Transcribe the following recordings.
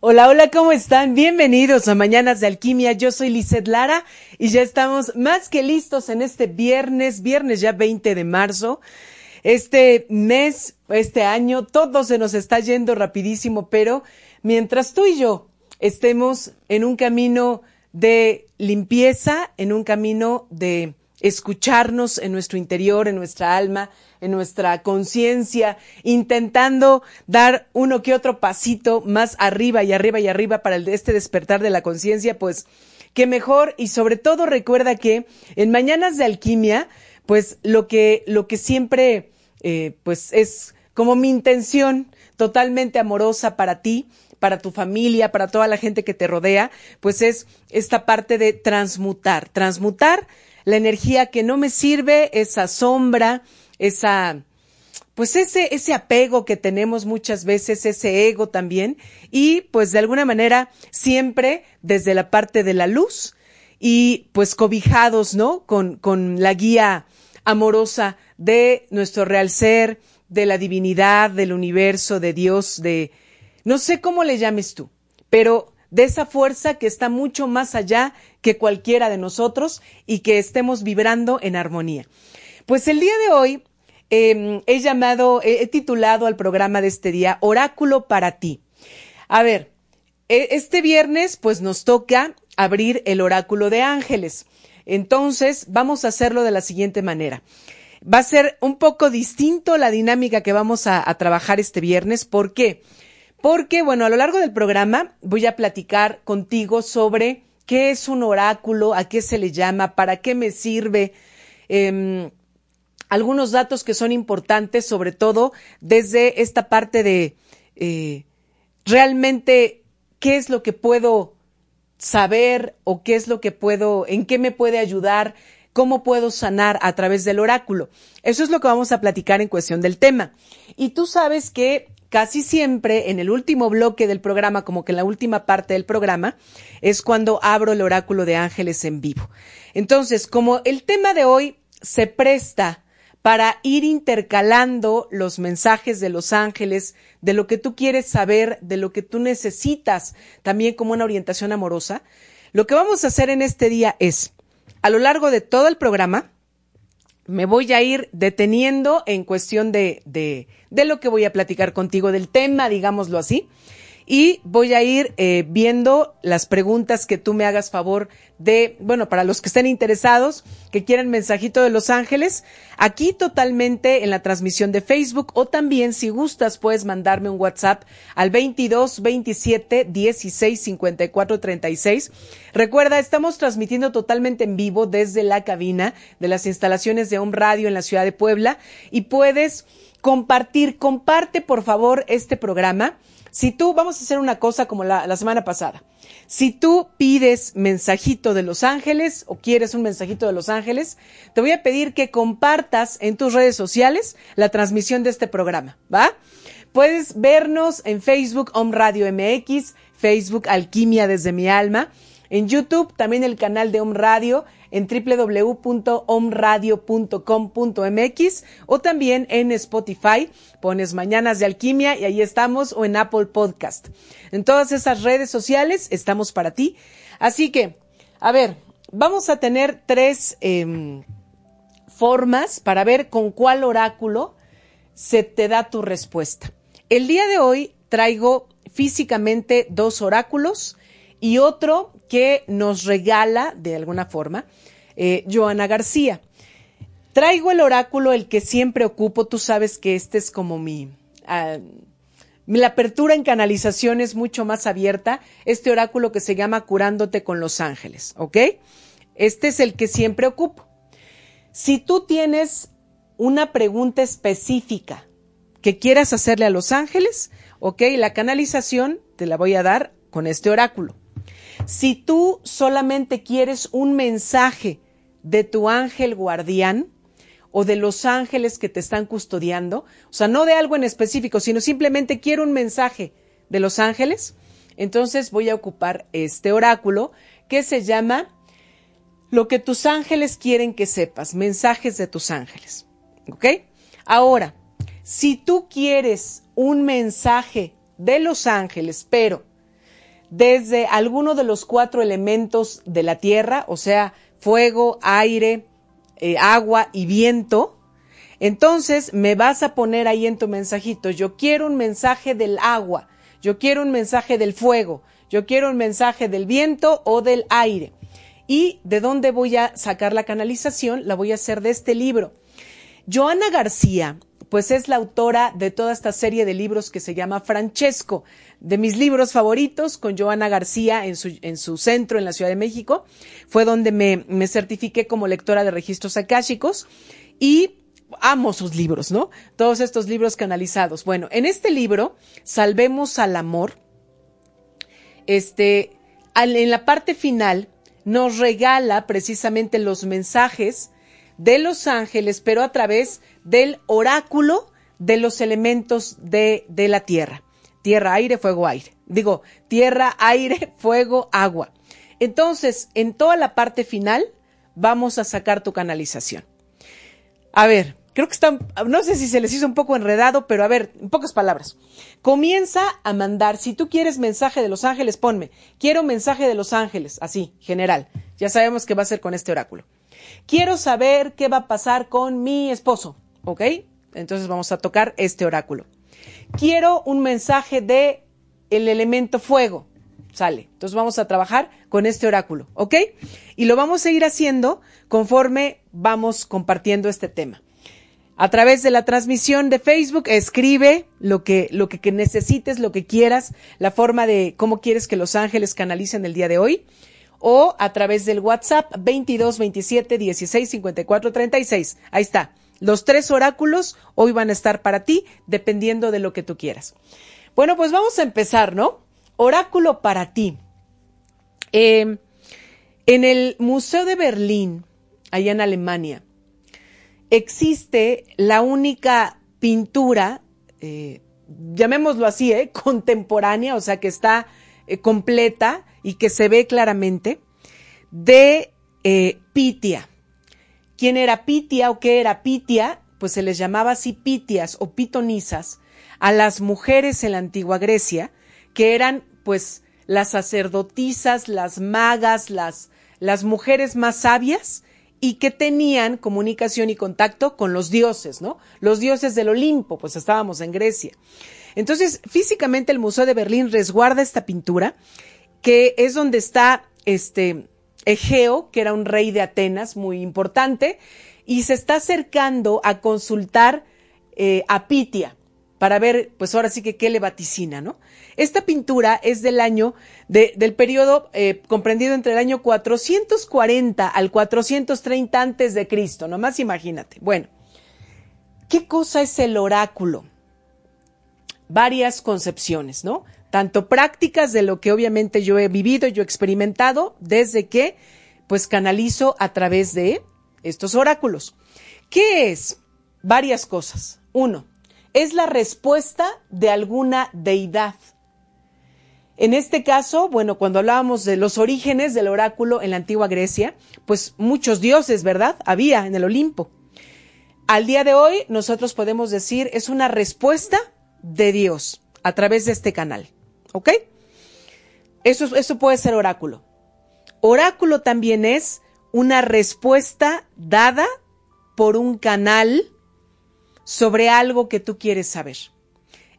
Hola, hola, ¿cómo están? Bienvenidos a Mañanas de Alquimia. Yo soy Lizeth Lara y ya estamos más que listos en este viernes, viernes ya 20 de marzo. Este mes, este año, todo se nos está yendo rapidísimo, pero mientras tú y yo estemos en un camino de limpieza, en un camino de escucharnos en nuestro interior, en nuestra alma, en nuestra conciencia, intentando dar uno que otro pasito más arriba y arriba y arriba para este despertar de la conciencia, pues qué mejor. Y sobre todo recuerda que en Mañanas de Alquimia, pues lo que, lo que siempre, eh, pues es como mi intención totalmente amorosa para ti, para tu familia, para toda la gente que te rodea, pues es esta parte de transmutar, transmutar la energía que no me sirve, esa sombra, esa, pues ese, ese apego que tenemos muchas veces, ese ego también, y pues de alguna manera siempre desde la parte de la luz y pues cobijados, ¿no? Con, con la guía amorosa de nuestro real ser, de la divinidad, del universo, de Dios, de, no sé cómo le llames tú, pero de esa fuerza que está mucho más allá que cualquiera de nosotros y que estemos vibrando en armonía. Pues el día de hoy eh, he llamado, he titulado al programa de este día Oráculo para ti. A ver, e, este viernes pues nos toca abrir el oráculo de ángeles. Entonces vamos a hacerlo de la siguiente manera. Va a ser un poco distinto la dinámica que vamos a, a trabajar este viernes. ¿Por qué? Porque, bueno, a lo largo del programa voy a platicar contigo sobre qué es un oráculo, a qué se le llama, para qué me sirve, eh, algunos datos que son importantes, sobre todo desde esta parte de eh, realmente qué es lo que puedo saber o qué es lo que puedo, en qué me puede ayudar, cómo puedo sanar a través del oráculo. Eso es lo que vamos a platicar en cuestión del tema. Y tú sabes que casi siempre en el último bloque del programa, como que en la última parte del programa, es cuando abro el oráculo de ángeles en vivo. Entonces, como el tema de hoy se presta para ir intercalando los mensajes de los ángeles, de lo que tú quieres saber, de lo que tú necesitas, también como una orientación amorosa, lo que vamos a hacer en este día es, a lo largo de todo el programa, me voy a ir deteniendo en cuestión de, de, de lo que voy a platicar contigo, del tema, digámoslo así, y voy a ir eh, viendo las preguntas que tú me hagas favor de, bueno, para los que estén interesados, que quieran mensajito de Los Ángeles, aquí totalmente en la transmisión de Facebook o también si gustas puedes mandarme un WhatsApp al 22 27 16 54 36. Recuerda, estamos transmitiendo totalmente en vivo desde la cabina de las instalaciones de Home Radio en la ciudad de Puebla y puedes compartir, comparte por favor este programa si tú, vamos a hacer una cosa como la, semana pasada. Si tú pides mensajito de Los Ángeles o quieres un mensajito de Los Ángeles, te voy a pedir que compartas en tus redes sociales la transmisión de este programa, ¿va? Puedes vernos en Facebook Home Radio MX, Facebook Alquimia desde mi alma, en YouTube también el canal de Home Radio en www.omradio.com.mx o también en Spotify. Pones Mañanas de Alquimia y ahí estamos o en Apple Podcast. En todas esas redes sociales estamos para ti. Así que, a ver, vamos a tener tres eh, formas para ver con cuál oráculo se te da tu respuesta. El día de hoy traigo físicamente dos oráculos y otro que nos regala de alguna forma eh, Joana García. Traigo el oráculo, el que siempre ocupo, tú sabes que este es como mi... Ah, la apertura en canalización es mucho más abierta, este oráculo que se llama Curándote con los Ángeles, ¿ok? Este es el que siempre ocupo. Si tú tienes una pregunta específica que quieras hacerle a los ángeles, ok, la canalización te la voy a dar con este oráculo. Si tú solamente quieres un mensaje de tu ángel guardián o de los ángeles que te están custodiando, o sea, no de algo en específico, sino simplemente quiero un mensaje de los ángeles, entonces voy a ocupar este oráculo que se llama Lo que tus ángeles quieren que sepas, mensajes de tus ángeles. ¿Ok? Ahora, si tú quieres un mensaje de los ángeles, pero desde alguno de los cuatro elementos de la tierra, o sea, fuego, aire, eh, agua y viento, entonces me vas a poner ahí en tu mensajito, yo quiero un mensaje del agua, yo quiero un mensaje del fuego, yo quiero un mensaje del viento o del aire. ¿Y de dónde voy a sacar la canalización? La voy a hacer de este libro. Joana García pues es la autora de toda esta serie de libros que se llama Francesco, de mis libros favoritos, con Joana García en su, en su centro en la Ciudad de México. Fue donde me, me certifiqué como lectora de registros akáshicos y amo sus libros, ¿no? Todos estos libros canalizados. Bueno, en este libro, Salvemos al Amor, este, en la parte final, nos regala precisamente los mensajes de los ángeles, pero a través del oráculo de los elementos de, de la tierra. Tierra, aire, fuego, aire. Digo, tierra, aire, fuego, agua. Entonces, en toda la parte final, vamos a sacar tu canalización. A ver, creo que está, no sé si se les hizo un poco enredado, pero a ver, en pocas palabras. Comienza a mandar, si tú quieres mensaje de los ángeles, ponme, quiero mensaje de los ángeles, así, general. Ya sabemos que va a ser con este oráculo. Quiero saber qué va a pasar con mi esposo. ¿Ok? Entonces vamos a tocar este oráculo. Quiero un mensaje de el elemento fuego. Sale. Entonces vamos a trabajar con este oráculo. ¿Ok? Y lo vamos a ir haciendo conforme vamos compartiendo este tema. A través de la transmisión de Facebook, escribe lo que, lo que, necesites, lo que quieras, la forma de cómo quieres que los ángeles canalicen el día de hoy o a través del WhatsApp 22 27 16 54 36. Ahí está. Los tres oráculos hoy van a estar para ti, dependiendo de lo que tú quieras. Bueno, pues vamos a empezar, ¿no? Oráculo para ti. Em, en el Museo de Berlín, allá en Alemania, existe la única pintura, eh, llamémoslo así, ¿eh? contemporánea, o sea, que está eh, completa y que se ve claramente, de Pitia. ¿Quién era Pitia o qué era Pitia? Pues se les llamaba así Pitias o pitonisas a las mujeres en la antigua Grecia, que eran pues las sacerdotisas, las magas, las, las mujeres más sabias y que tenían comunicación y contacto con los dioses, ¿no? Los dioses del Olimpo, pues estábamos en Grecia. Entonces, físicamente el Museo de Berlín resguarda esta pintura, que es donde está este Egeo, que era un rey de Atenas muy importante, y se está acercando a consultar eh, a Pitia para ver, pues ahora sí que qué le vaticina, ¿no? Esta pintura es del año, del periodo eh, comprendido entre el año 440 al 430 antes de Cristo, nomás imagínate. Bueno, ¿qué cosa es el oráculo? Varias concepciones, ¿no? Tanto prácticas de lo que obviamente yo he vivido, yo he experimentado desde que pues canalizo a través de estos oráculos. ¿Qué es? Varias cosas. Uno, es la respuesta de alguna deidad. En este caso, bueno, cuando hablábamos de los orígenes del oráculo en la antigua Grecia, pues muchos dioses, ¿verdad? Había en el Olimpo. Al día de hoy, nosotros podemos decir es una respuesta de Dios a través de este canal. ¿Ok? Eso, eso puede ser oráculo. Oráculo también es una respuesta dada por un canal sobre algo que tú quieres saber.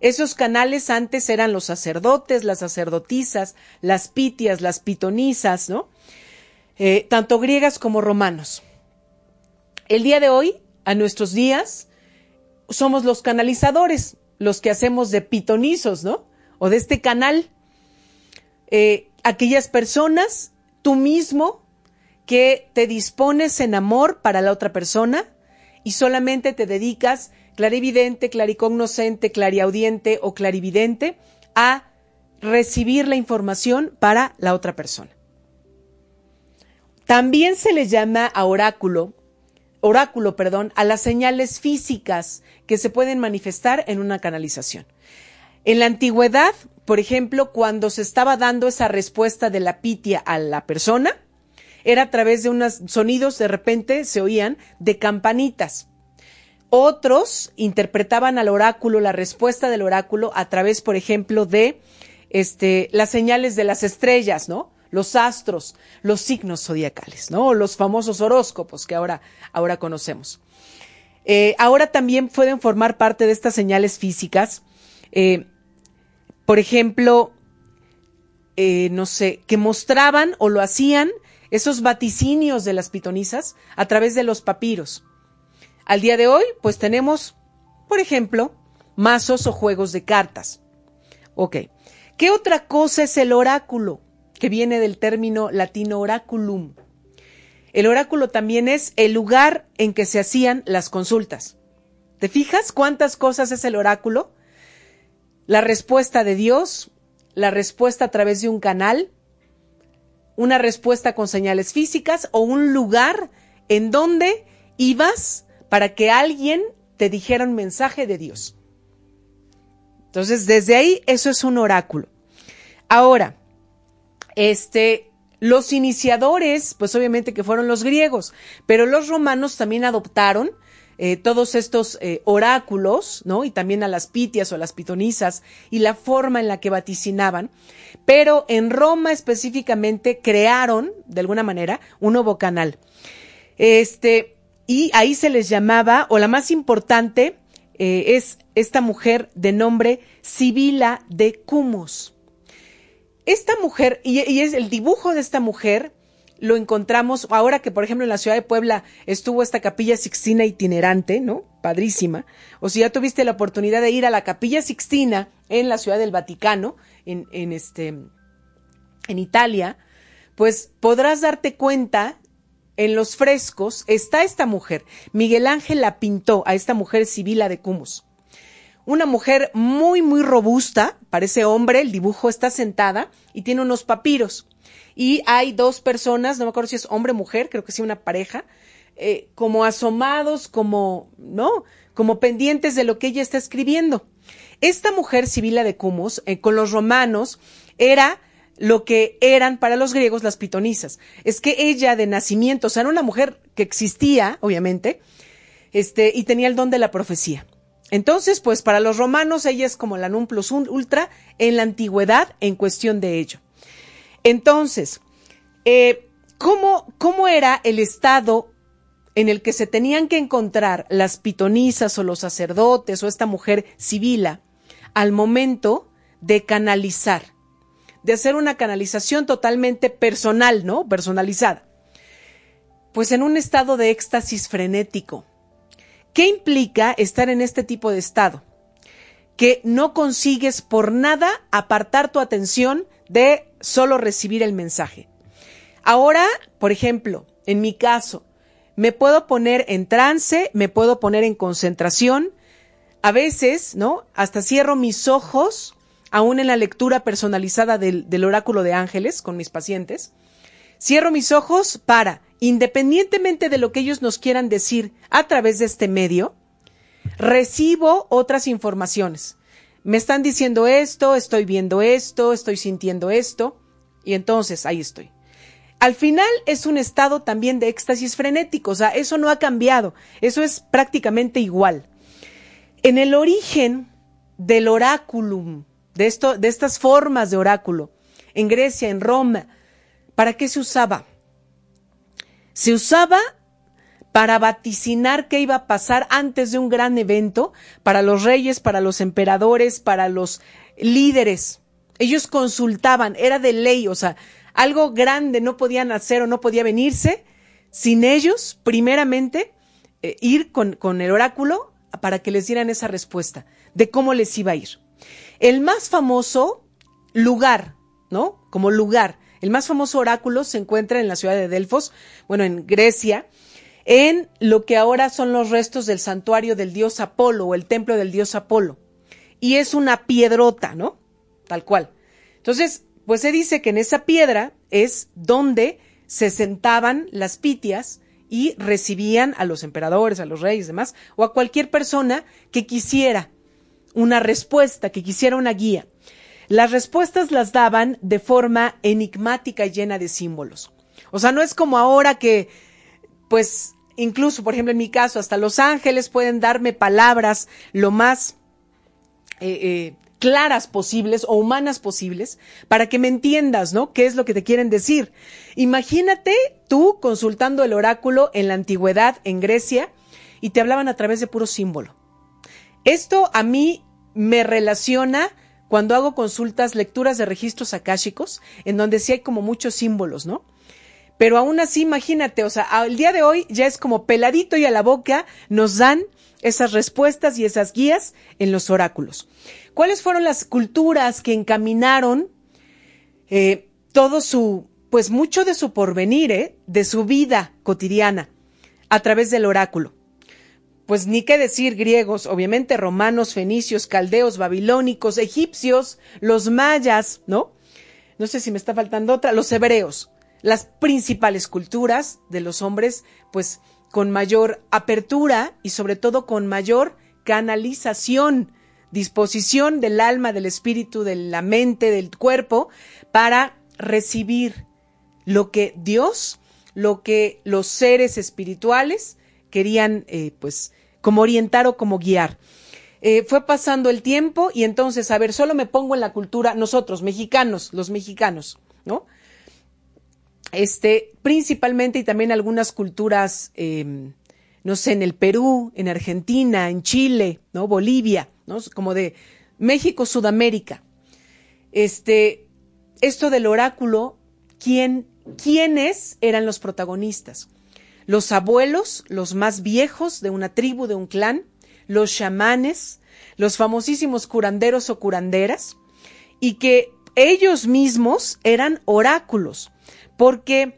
Esos canales antes eran los sacerdotes, las sacerdotisas, las pitias, las pitonisas, ¿no? Eh, tanto griegas como romanos. El día de hoy, a nuestros días, somos los canalizadores, los que hacemos de pitonizos, ¿no? O de este canal. Eh, aquellas personas, tú mismo, que te dispones en amor para la otra persona y solamente te dedicas clarividente, claricognoscente, clariaudiente o clarividente a recibir la información para la otra persona. También se le llama a oráculo, oráculo, perdón, a las señales físicas que se pueden manifestar en una canalización. En la antigüedad, por ejemplo, cuando se estaba dando esa respuesta de la pitia a la persona, era a través de unos sonidos, de repente se oían, de campanitas. Otros interpretaban al oráculo, la respuesta del oráculo, a través, por ejemplo, de este, las señales de las estrellas, ¿no? Los astros, los signos zodiacales, ¿no? Los famosos horóscopos que ahora, ahora conocemos. Eh, ahora también pueden formar parte de estas señales físicas. Eh, por ejemplo, eh, no sé, que mostraban o lo hacían esos vaticinios de las pitonisas a través de los papiros. Al día de hoy, pues tenemos, por ejemplo, mazos o juegos de cartas. Ok. ¿Qué otra cosa es el oráculo? Que viene del término latino oraculum. El oráculo también es el lugar en que se hacían las consultas. ¿Te fijas cuántas cosas es el oráculo? La respuesta de Dios, la respuesta a través de un canal, una respuesta con señales físicas o un lugar en donde ibas para que alguien te dijera un mensaje de Dios. Entonces, desde ahí, eso es un oráculo. Ahora, este, los iniciadores, pues obviamente que fueron los griegos, pero los romanos también adoptaron eh, todos estos eh, oráculos, ¿no? Y también a las pitias o a las pitonisas y la forma en la que vaticinaban. Pero en Roma específicamente crearon, de alguna manera, un nuevo canal. Este, y ahí se les llamaba, o la más importante, eh, es esta mujer de nombre Sibila de Cumos. Esta mujer, y, es el dibujo de esta mujer, lo encontramos ahora que, por ejemplo, en la ciudad de Puebla estuvo esta capilla sixtina itinerante, ¿no? Padrísima. O si ya tuviste la oportunidad de ir a la capilla sixtina en la ciudad del Vaticano, en, en este, en Italia, pues podrás darte cuenta en los frescos está esta mujer. Miguel Ángel la pintó a esta mujer Sibila de Cumus. Una mujer muy, muy robusta, parece hombre, el dibujo está sentada y tiene unos papiros. Y hay dos personas, no me acuerdo si es hombre o mujer, creo que sí una pareja, eh, como asomados, como, ¿no? Como pendientes de lo que ella está escribiendo. Esta mujer, Sibila de Cumus, eh, con los romanos, era lo que eran para los griegos las pitonisas. Es que ella de nacimiento, o sea, era una mujer que existía, obviamente, este, y tenía el don de la profecía. Entonces, pues para los romanos ella es como la non plus ultra en la antigüedad en cuestión de ello. Entonces, eh, ¿cómo, ¿cómo era el estado en el que se tenían que encontrar las pitonisas o los sacerdotes o esta mujer civila al momento de canalizar? de hacer una canalización totalmente personal, ¿no? Personalizada. Pues en un estado de éxtasis frenético. ¿Qué implica estar en este tipo de estado? Que no consigues por nada apartar tu atención de solo recibir el mensaje. Ahora, por ejemplo, en mi caso, me puedo poner en trance, me puedo poner en concentración, a veces, ¿no? Hasta cierro mis ojos aún en la lectura personalizada del, oráculo de ángeles con mis pacientes, cierro mis ojos para, independientemente de lo que ellos nos quieran decir a través de este medio, recibo otras informaciones. Me están diciendo esto, estoy viendo esto, estoy sintiendo esto, y entonces ahí estoy. Al final es un estado también de éxtasis frenético, o sea, eso no ha cambiado, eso es prácticamente igual. En el origen del oráculum de, esto, de estas formas de oráculo, en Grecia, en Roma, ¿para qué se usaba? Se usaba para vaticinar qué iba a pasar antes de un gran evento para los reyes, para los emperadores, para los líderes. Ellos consultaban, era de ley, o sea, algo grande no podían hacer o no podía venirse sin ellos, primeramente, eh, ir con, con el oráculo para que les dieran esa respuesta de cómo les iba a ir. El más famoso lugar, ¿no? Como lugar, el más famoso oráculo se encuentra en la ciudad de Delfos, bueno, en Grecia, en lo que ahora son los restos del santuario del dios Apolo o el templo del dios Apolo. Y es una piedrota, ¿no? Tal cual. Entonces, pues se dice que en esa piedra es donde se sentaban las pitias y recibían a los emperadores, a los reyes, demás, o a cualquier persona que quisiera una respuesta, que quisiera una guía. Las respuestas las daban de forma enigmática y llena de símbolos. O sea, no es como ahora que, pues, incluso, por ejemplo, en mi caso, hasta los ángeles pueden darme palabras lo más eh, eh, claras posibles o humanas posibles para que me entiendas, ¿no? ¿Qué es lo que te quieren decir? Imagínate tú consultando el oráculo en la antigüedad en Grecia y te hablaban a través de puro símbolo. Esto a mí me relaciona cuando hago consultas, lecturas de registros akáshicos, en donde sí hay como muchos símbolos, ¿no? Pero aún así, imagínate, o sea, el día de hoy ya es como peladito y a la boca nos dan esas respuestas y esas guías en los oráculos. ¿Cuáles fueron las culturas que encaminaron eh, todo su, pues mucho de su porvenir, eh, de su vida cotidiana a través del oráculo? Pues ni qué decir griegos, obviamente romanos, fenicios, caldeos, babilónicos, egipcios, los mayas, ¿no? No sé si me está faltando otra, los hebreos las principales culturas de los hombres, pues con mayor apertura y sobre todo con mayor canalización, disposición del alma, del espíritu, de la mente, del cuerpo, para recibir lo que Dios, lo que los seres espirituales querían, eh, pues, como orientar o como guiar. Eh, fue pasando el tiempo y entonces, a ver, solo me pongo en la cultura, nosotros, mexicanos, los mexicanos, ¿no? Este, principalmente y también algunas culturas, em, no sé, en el Perú, en Argentina, en Chile, ¿no? Bolivia, ¿no? Como de México, Sudamérica. Este, esto del oráculo, ¿quién, ¿quiénes eran los protagonistas? Los abuelos, los más viejos de una tribu, de un clan, los chamanes, los famosísimos curanderos o curanderas, y que ellos mismos eran oráculos porque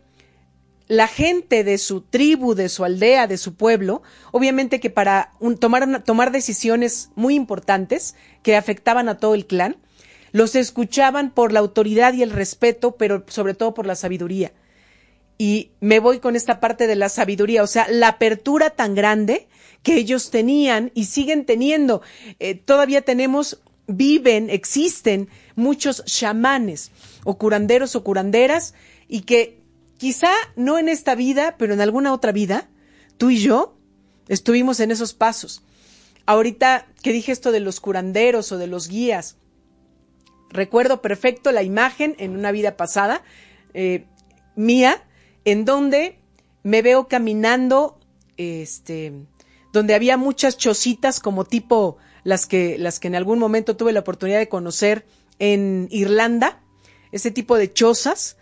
la gente de su tribu, de su aldea, de su pueblo, obviamente que para tomar, tomar decisiones muy importantes que afectaban a todo el clan, los escuchaban por la autoridad y el respeto, pero sobre todo por la sabiduría. Y me voy con esta parte de la sabiduría, o sea, la apertura tan grande que ellos tenían y siguen teniendo. Eh, todavía tenemos, viven, existen muchos chamanes o curanderos o curanderas y que quizá no en esta vida, pero en alguna otra vida, tú y yo estuvimos en esos pasos. Ahorita que dije esto de los curanderos o de los guías, recuerdo perfecto la imagen en una vida pasada eh, mía, en donde me veo caminando, este, donde había muchas chocitas como tipo las que, las que en algún momento tuve la oportunidad de conocer en Irlanda, ese tipo de chozas,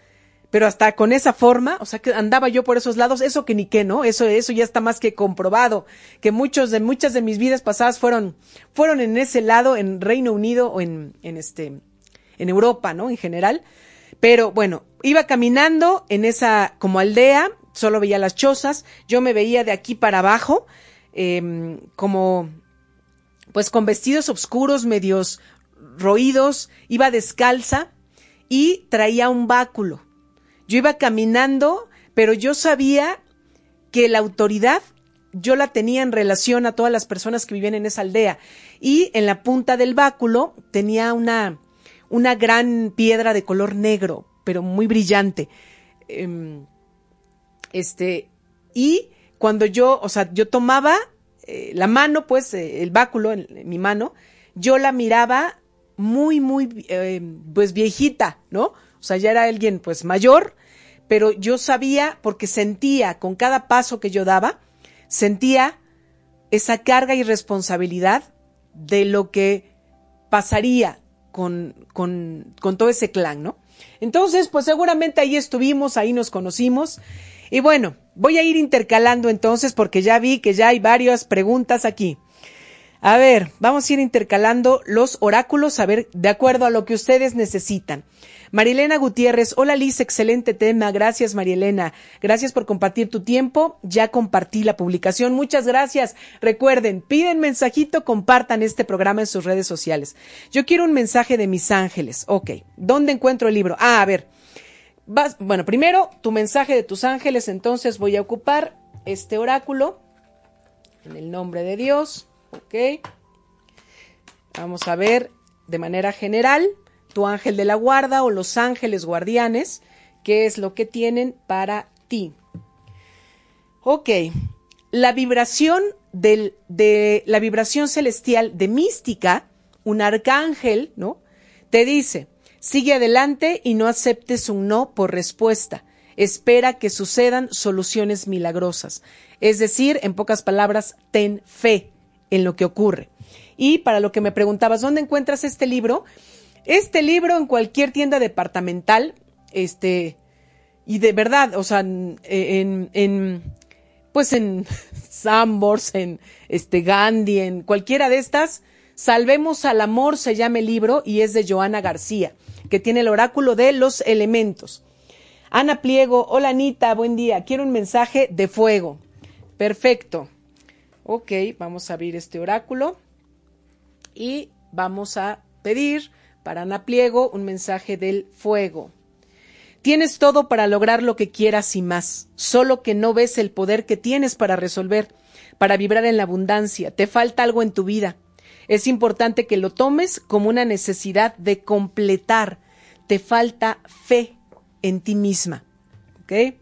pero hasta con esa forma, o sea que andaba yo por esos lados, eso que ni qué, ¿no? Eso, eso ya está más que comprobado, que muchos de, muchas de mis vidas pasadas fueron, fueron en ese lado, en Reino Unido o en, en este, en Europa, ¿no? En general. Pero bueno, iba caminando en esa como aldea, solo veía las chozas, yo me veía de aquí para abajo, eh, como, pues con vestidos oscuros, medios roídos, iba descalza y traía un báculo yo iba caminando, pero yo sabía que la autoridad yo la tenía en relación a todas las personas que vivían en esa aldea. Y en la punta del báculo tenía una, una gran piedra de color negro, pero muy brillante. Em, este, y cuando yo, o sea, yo tomaba eh, la mano, pues, eh, el báculo en, mi mano, yo la miraba muy, muy, eh, pues, viejita, ¿no? O sea, ya era alguien pues mayor, pero yo sabía porque sentía con cada paso que yo daba sentía esa carga y responsabilidad de lo que pasaría con, con, con todo ese clan, ¿no? Entonces, pues seguramente ahí estuvimos, ahí nos conocimos. Y bueno, voy a ir intercalando entonces porque ya vi que ya hay varias preguntas aquí. A ver, vamos a ir intercalando los oráculos, a ver, de acuerdo a lo que ustedes necesitan. Marilena Gutiérrez, hola Liz, excelente tema. Gracias Marilena. Gracias por compartir tu tiempo. Ya compartí la publicación. Muchas gracias. Recuerden, piden mensajito, compartan este programa en sus redes sociales. Yo quiero un mensaje de mis ángeles. Ok. ¿Dónde encuentro el libro? Ah, a ver. bueno, primero tu mensaje de tus ángeles. Entonces voy a ocupar este oráculo en el nombre de Dios. Ok. Vamos a ver de manera general tu ángel de la guarda o los ángeles guardianes, qué es lo que tienen para ti. Ok, la vibración del, de la vibración celestial de mística, un arcángel, ¿no? Te dice, sigue adelante y no aceptes un no por respuesta. Espera que sucedan soluciones milagrosas. Es decir, en pocas palabras, ten fe en lo que ocurre. Y para lo que me preguntabas, ¿dónde encuentras este libro? Este libro en cualquier tienda departamental, este, y de verdad, o sea, en, pues en Sambors, en este Gandhi, en cualquiera de estas, Salvemos al amor se llama el libro y es de Joana García, que tiene el oráculo de los elementos. Ana Pliego, hola Anita, buen día. Quiero un mensaje de fuego. Perfecto. Ok, vamos a abrir este oráculo y vamos a pedir para Ana Pliego, un mensaje del fuego. Tienes todo para lograr lo que quieras y más, solo que no ves el poder que tienes para resolver, para vibrar en la abundancia. Te falta algo en tu vida. Es importante que lo tomes como una necesidad de completar. Te falta fe en ti misma. ¿Ok?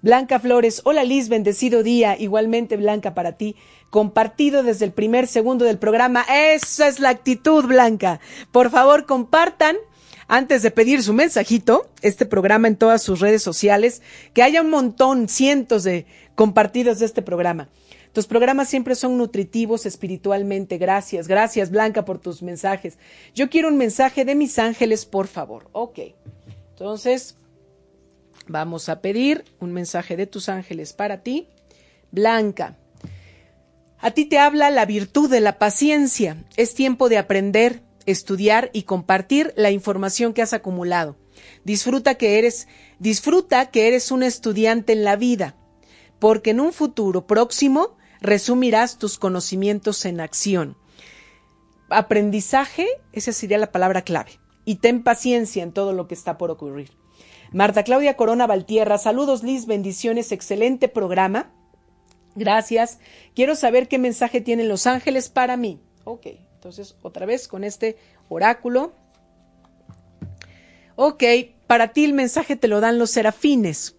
Blanca Flores, hola Liz, bendecido día. Igualmente, Blanca, para ti compartido desde el primer segundo del programa. Esa es la actitud, Blanca. Por favor, compartan antes de pedir su mensajito, este programa en todas sus redes sociales, que haya un montón, cientos de compartidos de este programa. Tus programas siempre son nutritivos espiritualmente. Gracias, gracias Blanca por tus mensajes. Yo quiero un mensaje de mis ángeles, por favor. Ok. Entonces, vamos a pedir un mensaje de tus ángeles para ti. Blanca, a ti te habla la virtud de la paciencia. Es tiempo de aprender, estudiar y compartir la información que has acumulado. Disfruta que eres, disfruta que eres un estudiante en la vida, porque en un futuro próximo resumirás tus conocimientos en acción. Aprendizaje, esa sería la palabra clave. Y ten paciencia en todo lo que está por ocurrir. Marta Claudia Corona Valtierra, saludos Liz, bendiciones, excelente programa. Gracias. Quiero saber qué mensaje tienen los ángeles para mí. Ok, entonces otra vez con este oráculo. Ok, para ti el mensaje te lo dan los serafines.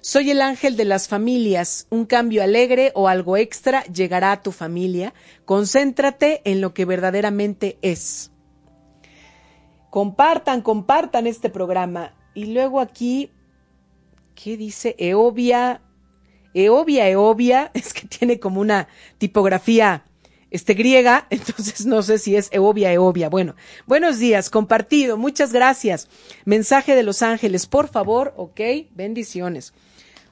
Soy el ángel de las familias. Un cambio alegre o algo extra llegará a tu familia. Concéntrate en lo que verdaderamente es. Compartan, compartan este programa. Y luego aquí, ¿qué dice? Eobia Eobia, Eobia, es que tiene como una tipografía este, griega, entonces no sé si es Eobia, Eobia. Bueno, buenos días, compartido, muchas gracias. Mensaje de los ángeles, por favor, ok, bendiciones.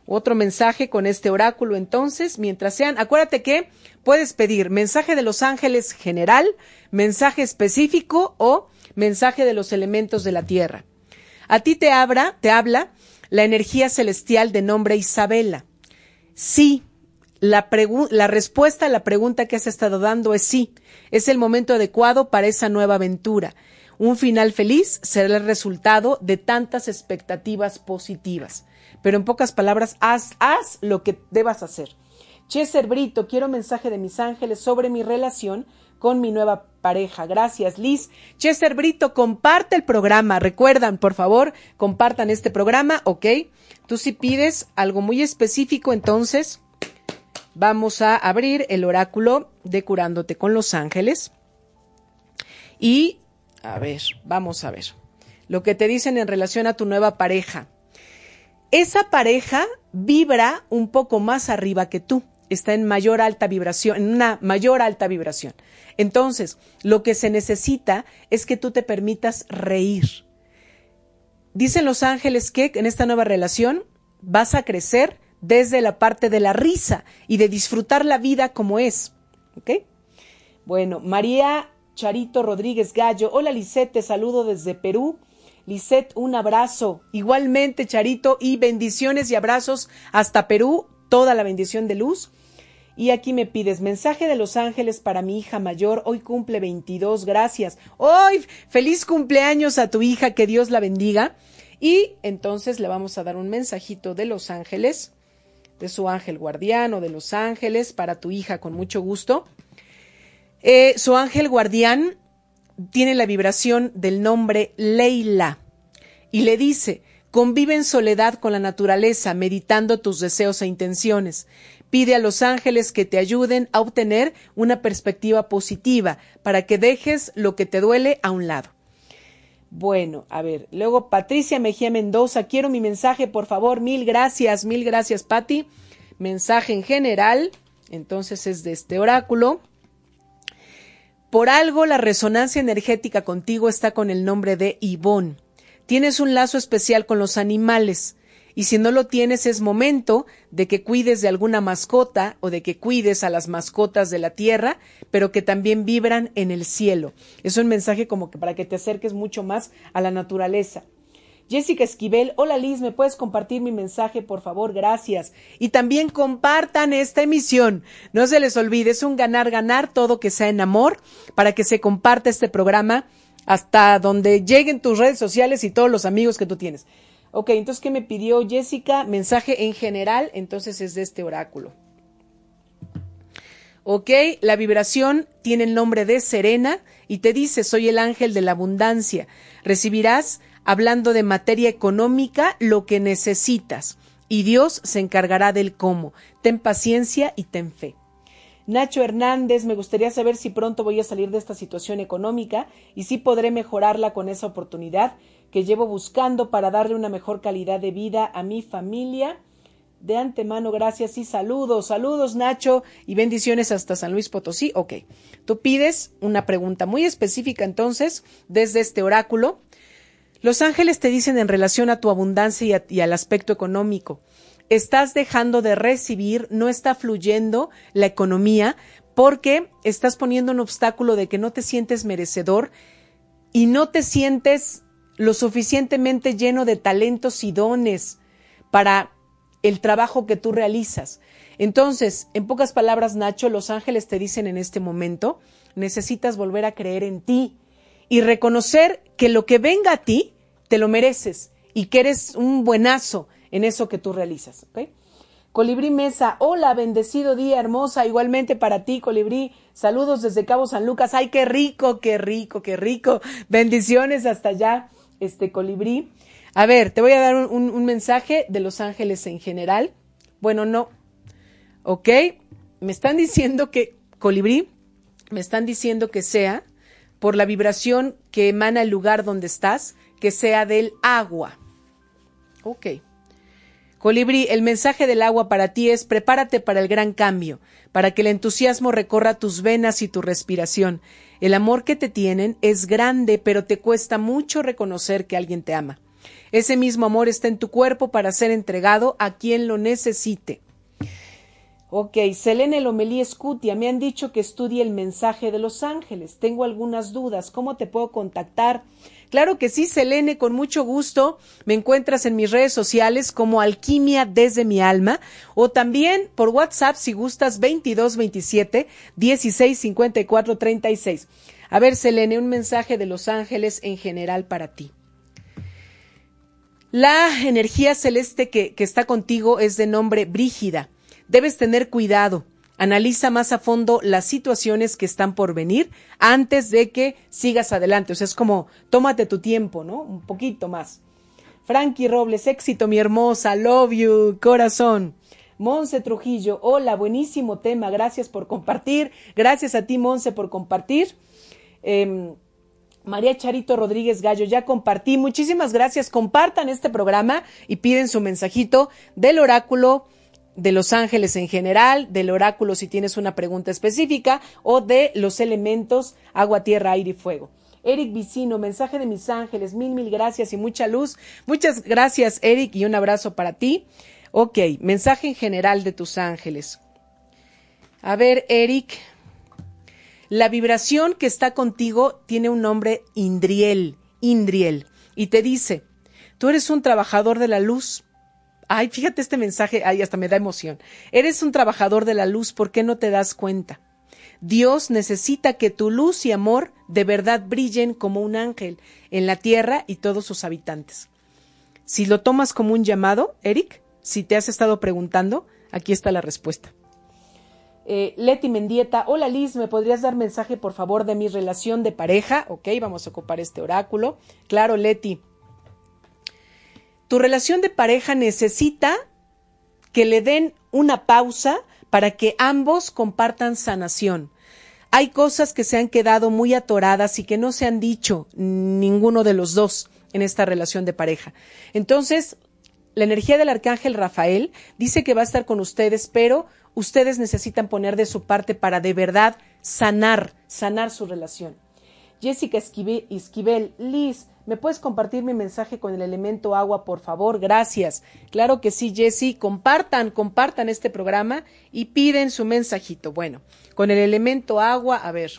Otro mensaje con este oráculo, entonces, mientras sean, acuérdate que puedes pedir mensaje de los ángeles general, mensaje específico o mensaje de los elementos de la tierra. A ti te abra, te habla la energía celestial de nombre Isabela. Sí. La, respuesta a la pregunta que has estado dando es sí. Es el momento adecuado para esa nueva aventura. Un final feliz será el resultado de tantas expectativas positivas. Pero en pocas palabras, haz, lo que debas hacer. Cheser Brito, quiero mensaje de mis ángeles sobre mi relación con mi nueva pareja. Gracias, Liz. Cheser Brito, comparte el programa. Recuerdan, por favor, compartan este programa, ¿ok? Tú si pides algo muy específico, entonces vamos a abrir el oráculo de curándote con los ángeles. Y, a ver, vamos a ver. Lo que te dicen en relación a tu nueva pareja. Esa pareja vibra un poco más arriba que tú. está en mayor alta vibración, en una mayor alta vibración. Entonces, lo que se necesita es que tú te permitas reír. Dicen los ángeles que en esta nueva relación vas a crecer desde la parte de la risa y de disfrutar la vida como es. ¿Ok? Bueno, María Charito Rodríguez Gallo. Hola Lisette, te saludo desde Perú. Lisette, un abrazo. Igualmente, Charito, y bendiciones y abrazos hasta Perú. Toda la bendición de luz. Y aquí me pides mensaje de los ángeles para mi hija mayor. Hoy cumple 22. Gracias. Hoy, feliz cumpleaños a tu hija. Que Dios la bendiga. Y entonces le vamos a dar un mensajito de los ángeles, de su ángel guardián o de los ángeles para tu hija con mucho gusto. Eh, su ángel guardián tiene la vibración del nombre Leila y le dice, convive en soledad con la naturaleza, meditando tus deseos e intenciones. Pide a los ángeles que te ayuden a obtener una perspectiva positiva para que dejes lo que te duele a un lado. Bueno, a ver, luego Patricia Mejía Mendoza, quiero mi mensaje, por favor, mil gracias, mil gracias, Patti. Mensaje en general, entonces es de este oráculo. Por algo la resonancia energética contigo está con el nombre de Ivón. Tienes un lazo especial con los animales. Y si no lo tienes, es momento de que cuides de alguna mascota o de que cuides a las mascotas de la tierra, pero que también vibran en el cielo. Es un mensaje como que para que te acerques mucho más a la naturaleza. Jessica Esquivel, hola Liz, ¿me puedes compartir mi mensaje, por favor? Gracias. Y también compartan esta emisión. No se les olvide, es un ganar-ganar, todo que sea en amor, para que se comparta este programa hasta donde lleguen tus redes sociales y todos los amigos que tú tienes. Ok, entonces, ¿qué me pidió Jessica? Mensaje en general, entonces es de este oráculo. Ok, la vibración tiene el nombre de Serena y te dice, soy el ángel de la abundancia. Recibirás hablando de materia económica, lo que necesitas, y Dios se encargará del cómo. Ten paciencia y ten fe. Nacho Hernández, me gustaría saber si pronto voy a salir de esta situación económica y si podré mejorarla con esa oportunidad que llevo buscando para darle una mejor calidad de vida a mi familia. De antemano, gracias y saludos. Saludos, Nacho, y bendiciones hasta San Luis Potosí. Ok, tú pides una pregunta muy específica entonces desde este oráculo los ángeles te dicen en relación a tu abundancia y, al aspecto económico, estás dejando de recibir, no está fluyendo la economía porque estás poniendo un obstáculo de que no te sientes merecedor y no te sientes lo suficientemente lleno de talentos y dones para el trabajo que tú realizas. Entonces, en pocas palabras, Nacho, los ángeles te dicen en este momento, necesitas volver a creer en ti y reconocer que lo que venga a ti te lo mereces y que eres un buenazo en eso que tú realizas. Colibrí Mesa, hola, bendecido día, hermosa, igualmente para ti, Colibrí. Saludos desde Cabo San Lucas. Ay, qué rico, qué rico, qué rico. Bendiciones hasta allá, este Colibrí. A ver, te voy a dar un, mensaje de los ángeles en general. Bueno, no. ¿Ok? Me están diciendo que, Colibrí, me están diciendo que sea por la vibración que emana el lugar donde estás, que sea del agua. Ok. Colibrí, el mensaje del agua para ti es prepárate para el gran cambio, para que el entusiasmo recorra tus venas y tu respiración. El amor que te tienen es grande, pero te cuesta mucho reconocer que alguien te ama. Ese mismo amor está en tu cuerpo para ser entregado a quien lo necesite. Ok, Selene Lomelí Escutia, me han dicho que estudie el mensaje de los ángeles. Tengo algunas dudas. ¿Cómo te puedo contactar? Claro que sí, Selene, con mucho gusto. Me encuentras en mis redes sociales como Alquimia desde mi alma o también por WhatsApp si gustas 2227 1654 36. A ver, Selene, un mensaje de los ángeles en general para ti. La energía celeste que, que está contigo es de nombre Brígida. Debes tener cuidado. Analiza más a fondo las situaciones que están por venir antes de que sigas adelante. O sea, es como, tómate tu tiempo, ¿no? Un poquito más. Frankie Robles, éxito, mi hermosa, love you, corazón. Monse Trujillo, hola, buenísimo tema, gracias por compartir. Gracias a ti, Monse, por compartir. Em, María Charito Rodríguez Gallo, ya compartí. Muchísimas gracias. Compartan este programa y piden su mensajito del oráculo de los ángeles en general, del oráculo si tienes una pregunta específica o de los elementos agua, tierra, aire y fuego. Eric Vicino, mensaje de mis ángeles, mil, mil gracias y mucha luz. Muchas gracias, Eric, y un abrazo para ti. Ok, mensaje en general de tus ángeles. A ver, Eric, la vibración que está contigo tiene un nombre Indriel, Indriel, y te dice, tú eres un trabajador de la luz. Ay, fíjate este mensaje, ay, hasta me da emoción. Eres un trabajador de la luz, ¿por qué no te das cuenta? Dios necesita que tu luz y amor de verdad brillen como un ángel en la tierra y todos sus habitantes. Si lo tomas como un llamado, Eric, si te has estado preguntando, aquí está la respuesta. Eh, Leti Mendieta, hola Liz, ¿me podrías dar mensaje por favor de mi relación de pareja? Ok, vamos a ocupar este oráculo. Claro, Leti. Tu relación de pareja necesita que le den una pausa para que ambos compartan sanación. Hay cosas que se han quedado muy atoradas y que no se han dicho ninguno de los dos en esta relación de pareja. Entonces, la energía del arcángel Rafael dice que va a estar con ustedes, pero ustedes necesitan poner de su parte para de verdad sanar, sanar su relación. Jessica Esquivel, Liz, ¿me puedes compartir mi mensaje con el elemento agua, por favor? Gracias. Claro que sí, Jessie. Compartan, compartan este programa y piden su mensajito. Bueno, con el elemento agua, a ver.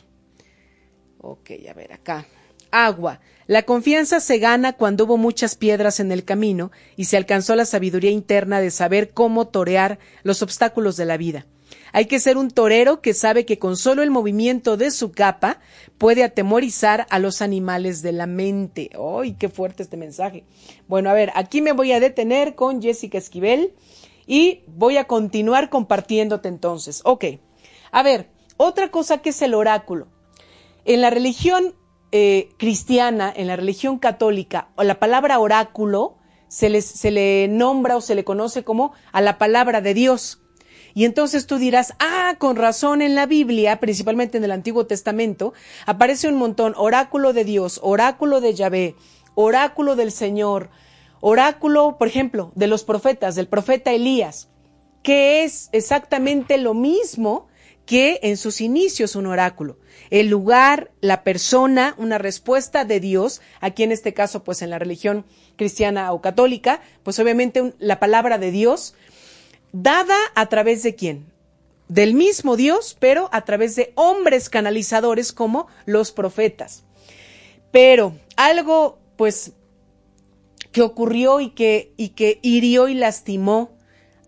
Ok, a ver, acá. Agua. La confianza se gana cuando hubo muchas piedras en el camino y se alcanzó la sabiduría interna de saber cómo torear los obstáculos de la vida. Hay que ser un torero que sabe que con solo el movimiento de su capa puede atemorizar a los animales de la mente. ¡Ay, qué fuerte este mensaje! Bueno, a ver, aquí me voy a detener con Jessica Esquivel y voy a continuar compartiéndote entonces. Ok. A ver, otra cosa que es el oráculo. En la religión eh, cristiana, en la religión católica, la palabra oráculo se, se le nombra o se le conoce como a la palabra de Dios. Y entonces tú dirás, ah, con razón en la Biblia, principalmente en el Antiguo Testamento, aparece un montón, oráculo de Dios, oráculo de Yahvé, oráculo del Señor, oráculo, por ejemplo, de los profetas, del profeta Elías, que es exactamente lo mismo que en sus inicios un oráculo. El lugar, la persona, una respuesta de Dios, aquí en este caso, pues en la religión cristiana o católica, pues obviamente la palabra de Dios, dada a través de quién? Del mismo Dios, pero a través de hombres canalizadores como los profetas. Pero algo, pues, que ocurrió y que, y que hirió y lastimó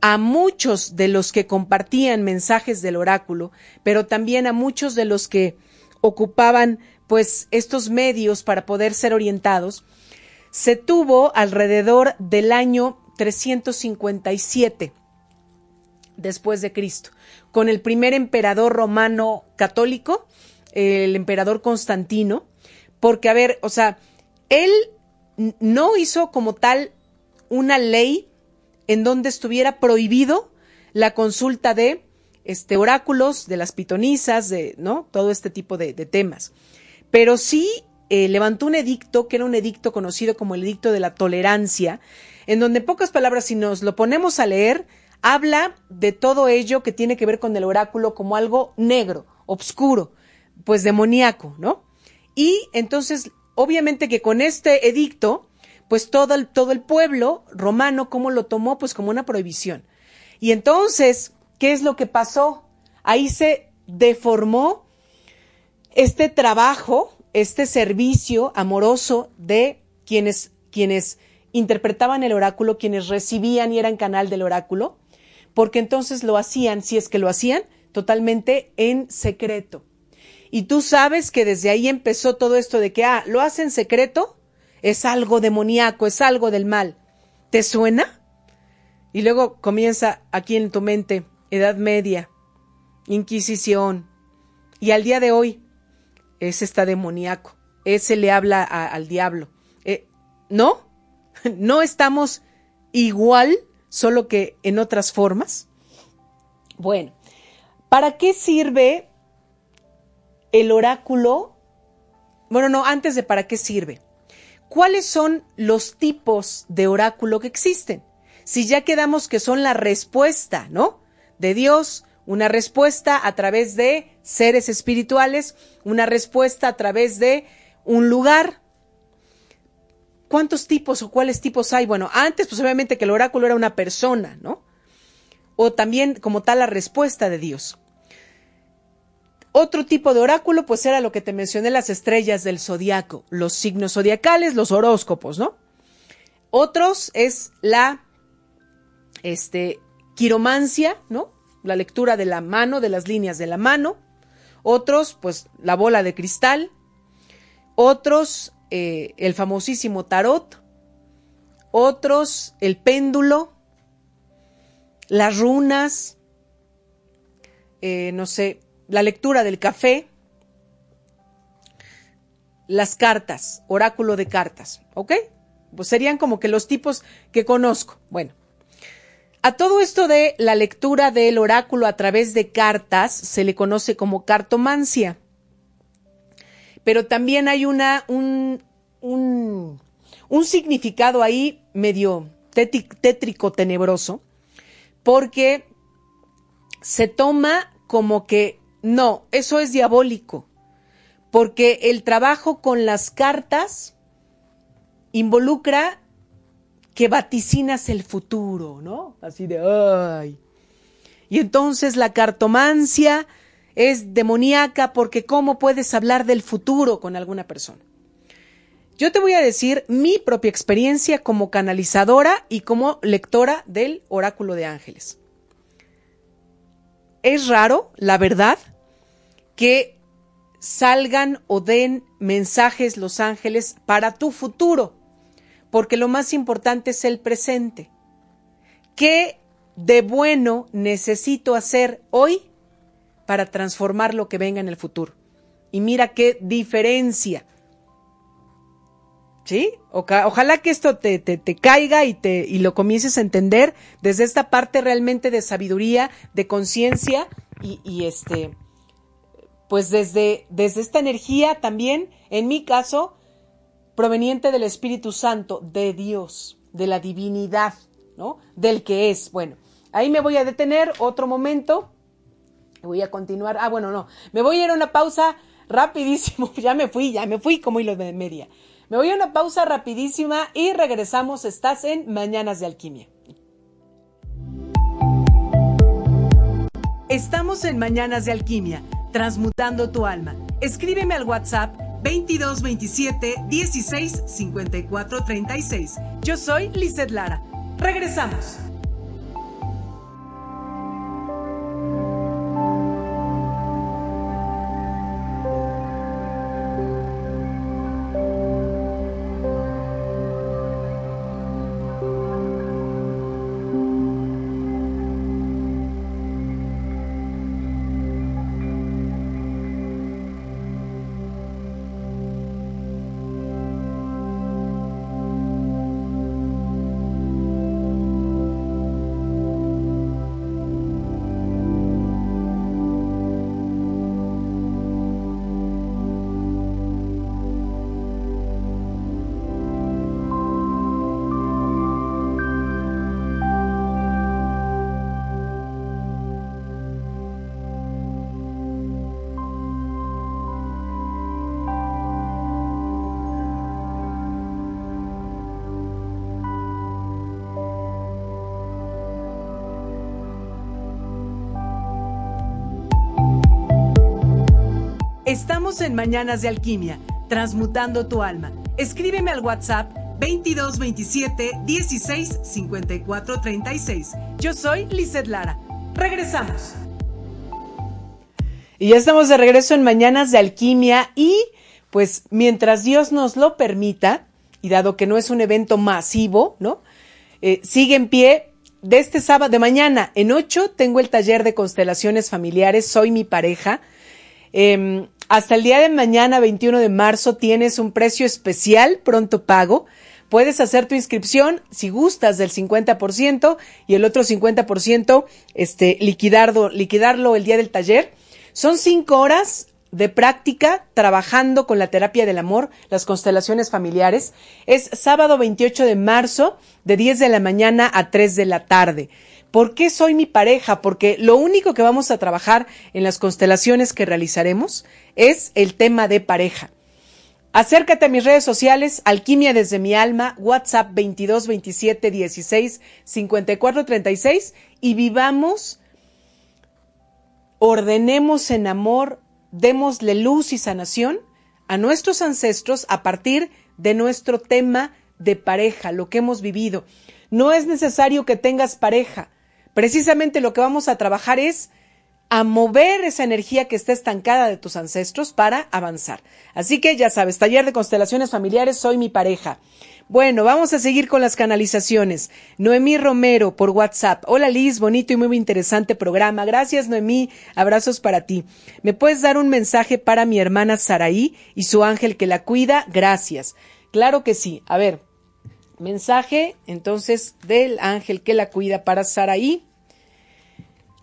a muchos de los que compartían mensajes del oráculo, pero también a muchos de los que ocupaban pues estos medios para poder ser orientados, se tuvo alrededor del año 357 después de Cristo, con el primer emperador romano católico, el emperador Constantino, porque a ver, o sea, él no hizo como tal una ley en donde estuviera prohibido la consulta de este, oráculos, de las pitonisas, de, ¿no? Todo este tipo de, temas. Pero sí eh, levantó un edicto, que era un edicto conocido como el edicto de la tolerancia, en donde en pocas palabras, si nos lo ponemos a leer, habla de todo ello que tiene que ver con el oráculo como algo negro, obscuro, pues demoníaco, ¿no? Y entonces, obviamente que con este edicto, pues todo el, todo el pueblo romano, ¿cómo lo tomó? Pues como una prohibición. Y entonces, ¿qué es lo que pasó? Ahí se deformó este trabajo, este servicio amoroso de quienes, quienes interpretaban el oráculo, quienes recibían y eran canal del oráculo, porque entonces lo hacían, si es que lo hacían, totalmente en secreto. Y tú sabes que desde ahí empezó todo esto de que, ah, lo hacen secreto, es algo demoníaco, es algo del mal. ¿Te suena? Y luego comienza aquí en tu mente, Edad Media, Inquisición, y al día de hoy, ese está demoníaco, ese le habla al diablo. Eh, ¿No? ¿No estamos igual, solo que en otras formas? Bueno, ¿para qué sirve el oráculo? Bueno, no, antes de para qué sirve. ¿Cuáles son los tipos de oráculo que existen? si ya quedamos que son la respuesta, ¿no? De Dios, una respuesta a través de seres espirituales, una respuesta a través de un lugar. ¿Cuántos tipos o cuáles tipos hay? Bueno, antes pues obviamente que el oráculo era una persona, ¿no? O también como tal la respuesta de Dios. Otro tipo de oráculo pues era lo que te mencioné, las estrellas del zodiaco, los signos zodiacales, los horóscopos, ¿no? Otros es la este, quiromancia, ¿no? La lectura de la mano, de las líneas de la mano. Otros, pues la bola de cristal. Otros, eh, el famosísimo tarot. Otros, el péndulo. Las runas. Eh, no sé, la lectura del café. Las cartas, oráculo de cartas, ¿ok? Pues serían como que los tipos que conozco. Bueno, a todo esto de la lectura del oráculo a través de cartas se le conoce como cartomancia. Pero también hay una, un, un, un significado ahí medio tétrico, tenebroso, porque se toma como que no, eso es diabólico, porque el trabajo con las cartas involucra que vaticinas el futuro, ¿no? Así de, ay. Y entonces la cartomancia es demoníaca porque ¿cómo puedes hablar del futuro con alguna persona? Yo te voy a decir mi propia experiencia como canalizadora y como lectora del oráculo de ángeles. Es raro, la verdad, que salgan o den mensajes los ángeles para tu futuro porque lo más importante es el presente. ¿Qué de bueno necesito hacer hoy para transformar lo que venga en el futuro? Y mira qué diferencia. ¿Sí? ojalá que esto te, te, caiga y, te, y lo comiences a entender desde esta parte realmente de sabiduría, de conciencia y, y, este, pues desde, desde esta energía también, en mi caso, proveniente del Espíritu Santo, de Dios, de la divinidad, ¿no? Del que es. Bueno, ahí me voy a detener otro momento. Voy a continuar. Ah, bueno, no. Me voy a ir a una pausa rapidísimo. Ya me fui, ya me fui como hilo de media. Me voy a una pausa rapidísima y regresamos. Estás en Mañanas de Alquimia. Estamos en Mañanas de Alquimia, transmutando tu alma. Escríbeme al WhatsApp 22 27 16 54 36. Yo soy Lizeth Lara. Regresamos. Estamos en Mañanas de Alquimia, transmutando tu alma. Escríbeme al WhatsApp 2227 16 54 36. Yo soy Lizeth Lara. Regresamos. Y ya estamos de regreso en Mañanas de Alquimia y pues mientras Dios nos lo permita, y dado que no es un evento masivo, ¿no? Eh, sigue en pie. De este sábado de mañana en 8 tengo el taller de constelaciones familiares, soy mi pareja. Em, hasta el día de mañana, 21 de marzo, tienes un precio especial, pronto pago. Puedes hacer tu inscripción si gustas del 50% y el otro 50% este, liquidarlo, liquidarlo el día del taller. Son cinco horas de práctica trabajando con la terapia del amor, las constelaciones familiares. Es sábado 28 de marzo de 10 de la mañana a 3 de la tarde. ¿Por qué soy mi pareja? Porque lo único que vamos a trabajar en las constelaciones que realizaremos es el tema de pareja. Acércate a mis redes sociales, Alquimia desde mi alma, WhatsApp 22 27 16 54 36 y vivamos, ordenemos en amor, démosle luz y sanación a nuestros ancestros a partir de nuestro tema de pareja, lo que hemos vivido. No es necesario que tengas pareja. Precisamente lo que vamos a trabajar es a mover esa energía que está estancada de tus ancestros para avanzar. Así que ya sabes, taller de constelaciones familiares, soy mi pareja. Bueno, vamos a seguir con las canalizaciones. Noemí Romero por WhatsApp. Hola Liz, bonito y muy interesante programa. Gracias Noemí, abrazos para ti. ¿Me puedes dar un mensaje para mi hermana Saraí y su ángel que la cuida? Gracias. Claro que sí. A ver, mensaje entonces del ángel que la cuida para Saraí.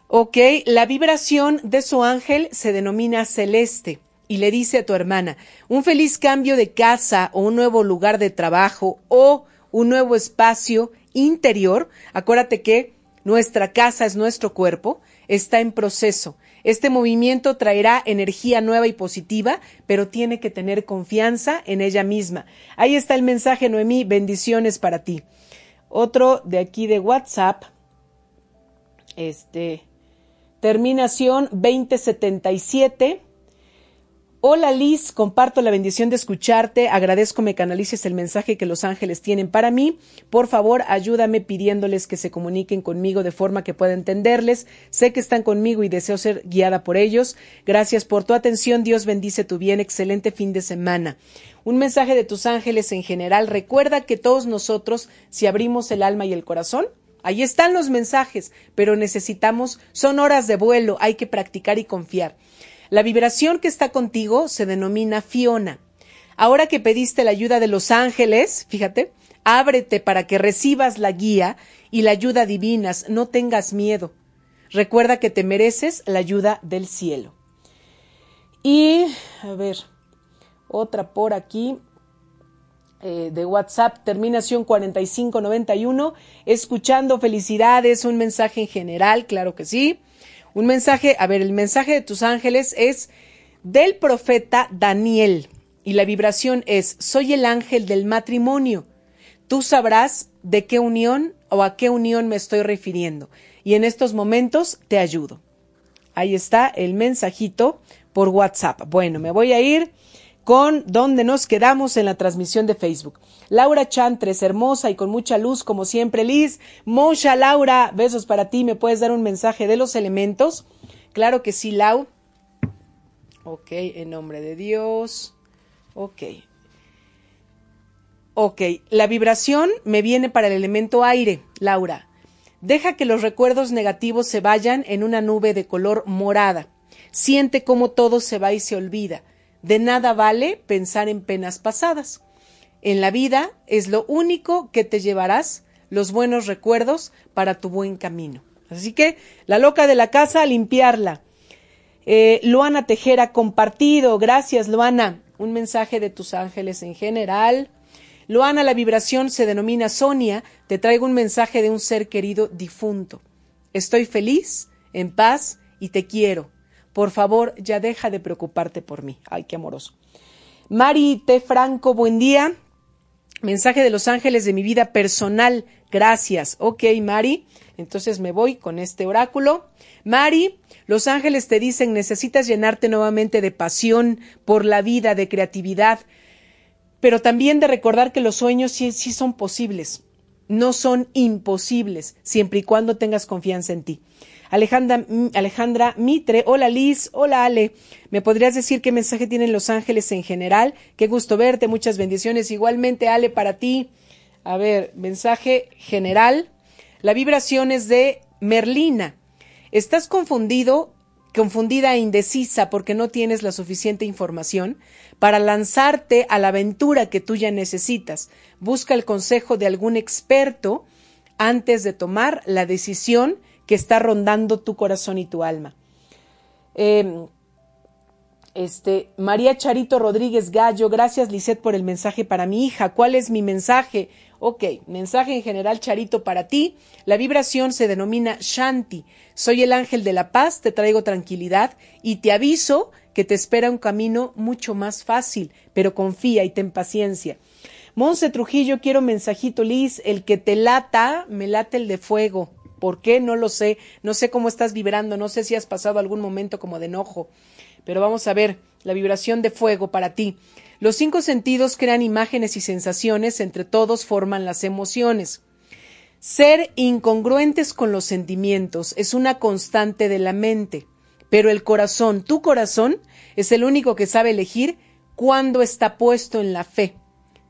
Ok, la vibración de su ángel se denomina celeste y le dice a tu hermana, un feliz cambio de casa o un nuevo lugar de trabajo o un nuevo espacio interior. Acuérdate que nuestra casa es nuestro cuerpo, está en proceso. Este movimiento traerá energía nueva y positiva, pero tiene que tener confianza en ella misma. Ahí está el mensaje, Noemí, bendiciones para ti. Otro de aquí de WhatsApp, este, terminación 2077. Hola Liz, comparto la bendición de escucharte, agradezco me canalices el mensaje que los ángeles tienen para mí. Por favor, ayúdame pidiéndoles que se comuniquen conmigo de forma que pueda entenderles. Sé que están conmigo y deseo ser guiada por ellos. Gracias por tu atención, Dios bendice tu bien, excelente fin de semana. Un mensaje de tus ángeles en general. Recuerda que todos nosotros, si abrimos el alma y el corazón, Ahí están los mensajes, pero necesitamos, son horas de vuelo, hay que practicar y confiar. La vibración que está contigo se denomina Fiona. Ahora que pediste la ayuda de los ángeles, fíjate, ábrete para que recibas la guía y la ayuda divinas, no tengas miedo. Recuerda que te mereces la ayuda del cielo. Y, a ver, otra por aquí. Eh, de WhatsApp, terminación 4591, escuchando felicidades, un mensaje en general, claro que sí. Un mensaje, a ver, el mensaje de tus ángeles es del profeta Daniel y la vibración es, soy el ángel del matrimonio. Tú sabrás de qué unión o a qué unión me estoy refiriendo y en estos momentos te ayudo. Ahí está el mensajito por WhatsApp. Bueno, me voy a ir con donde nos quedamos en la transmisión de Facebook. Laura Chantres, hermosa y con mucha luz, como siempre. Liz, Mosha, Laura, besos para ti. ¿Me puedes dar un mensaje de los elementos? Claro que sí, Lau. Ok, en nombre de Dios. Ok. Ok, la vibración me viene para el elemento aire, Laura. Deja que los recuerdos negativos se vayan en una nube de color morada. Siente cómo todo se va y se olvida. De nada vale pensar en penas pasadas. En la vida es lo único que te llevarás los buenos recuerdos para tu buen camino. Así que la loca de la casa a limpiarla. Eh, Luana Tejera compartido. Gracias, Luana. Un mensaje de tus ángeles en general. Luana, la vibración se denomina Sonia. Te traigo un mensaje de un ser querido difunto. Estoy feliz, en paz y te quiero. Por favor, ya deja de preocuparte por mí. Ay, qué amoroso. Mari T. Franco, buen día. Mensaje de los ángeles de mi vida personal. Gracias. Ok, Mari. Entonces me voy con este oráculo. Mari, los ángeles te dicen necesitas llenarte nuevamente de pasión por la vida, de creatividad, pero también de recordar que los sueños sí, sí son posibles, no son imposibles, siempre y cuando tengas confianza en ti. Alejandra, Alejandra Mitre, hola Liz, hola Ale. ¿Me podrías decir qué mensaje tienen los ángeles en general? Qué gusto verte, muchas bendiciones. Igualmente, Ale, para ti. A ver, mensaje general. La vibración es de Merlina. ¿Estás confundido, confundida e indecisa porque no tienes la suficiente información para lanzarte a la aventura que tú ya necesitas? Busca el consejo de algún experto antes de tomar la decisión que está rondando tu corazón y tu alma. Em, Este, María Charito Rodríguez Gallo, gracias Lisette por el mensaje para mi hija. ¿Cuál es mi mensaje? Ok, mensaje en general, Charito, para ti. La vibración se denomina Shanti. Soy el ángel de la paz, te traigo tranquilidad y te aviso que te espera un camino mucho más fácil, pero confía y ten paciencia. Monse Trujillo, quiero mensajito, Liz, el que te lata, me late el de fuego. ¿Por qué? No lo sé. No sé cómo estás vibrando, no sé si has pasado algún momento como de enojo. Pero vamos a ver la vibración de fuego para ti. Los cinco sentidos crean imágenes y sensaciones, entre todos forman las emociones. Ser incongruentes con los sentimientos es una constante de la mente, pero el corazón, tu corazón, es el único que sabe elegir cuándo está puesto en la fe.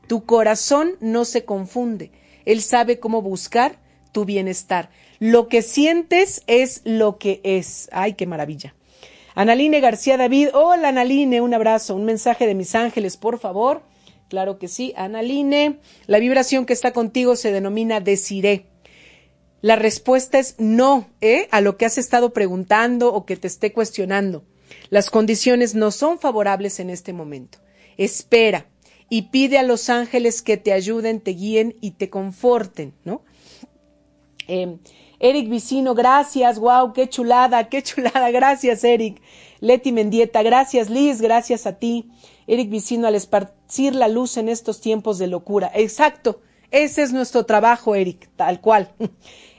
Tu corazón no se confunde, él sabe cómo buscar tu bienestar. Lo que sientes es lo que es. ¡Ay, qué maravilla! Analine García David, hola Analine, un abrazo, un mensaje de mis ángeles, por favor. Claro que sí, Analine. La vibración que está contigo se denomina deciré. La respuesta es no, ¿eh? A lo que has estado preguntando o que te esté cuestionando. Las condiciones no son favorables en este momento. Espera y pide a los ángeles que te ayuden, te guíen y te conforten, ¿no? Eh, Eric Vicino, gracias, wow, qué chulada, qué chulada, gracias Eric. Leti Mendieta, gracias Liz, gracias a ti. Eric Vicino, al esparcir la luz en estos tiempos de locura. Exacto, ese es nuestro trabajo, Eric, tal cual.